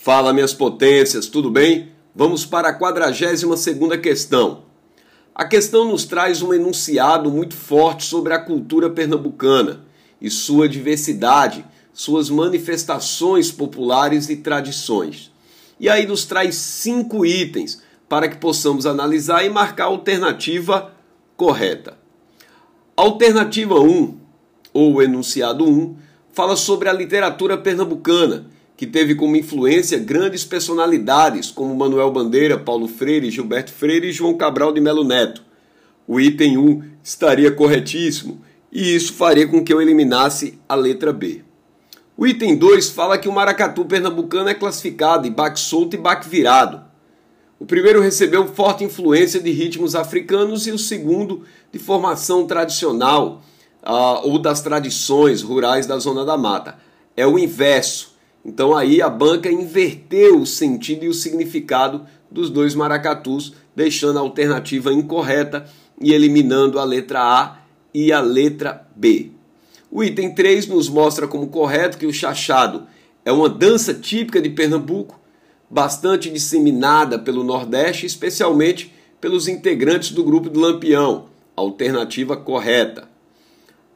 Fala, minhas potências, tudo bem? Vamos para a 42 segunda questão. A questão nos traz um enunciado muito forte sobre a cultura pernambucana e sua diversidade, suas manifestações populares e tradições. E aí nos traz cinco itens para que possamos analisar e marcar a alternativa correta. Alternativa 1, ou enunciado 1, fala sobre a literatura pernambucana que teve como influência grandes personalidades como Manuel Bandeira, Paulo Freire, Gilberto Freire e João Cabral de Melo Neto. O item 1 estaria corretíssimo e isso faria com que eu eliminasse a letra B. O item 2 fala que o maracatu pernambucano é classificado em baque solto e baque virado. O primeiro recebeu forte influência de ritmos africanos e o segundo de formação tradicional uh, ou das tradições rurais da Zona da Mata. É o inverso. Então aí a banca inverteu o sentido e o significado dos dois maracatus, deixando a alternativa incorreta e eliminando a letra A e a letra B. O item 3 nos mostra como correto que o chachado é uma dança típica de Pernambuco, bastante disseminada pelo Nordeste, especialmente pelos integrantes do grupo do Lampião. Alternativa correta.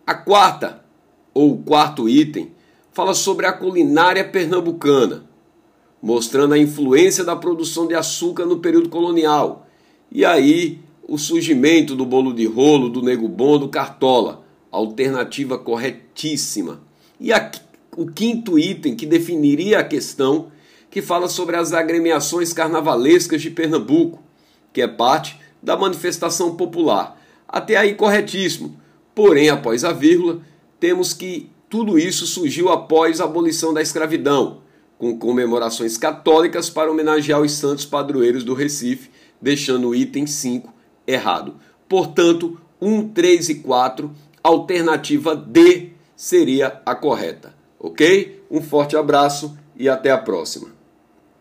A quarta, ou quarto item, fala sobre a culinária pernambucana, mostrando a influência da produção de açúcar no período colonial. E aí, o surgimento do bolo de rolo, do nego bom, do cartola. Alternativa corretíssima. E a, o quinto item que definiria a questão, que fala sobre as agremiações carnavalescas de Pernambuco, que é parte da manifestação popular. Até aí corretíssimo. Porém, após a vírgula, temos que tudo isso surgiu após a abolição da escravidão, com comemorações católicas para homenagear os santos padroeiros do Recife, deixando o item 5 errado. Portanto, 1, 3 e 4, alternativa D seria a correta. Ok? Um forte abraço e até a próxima.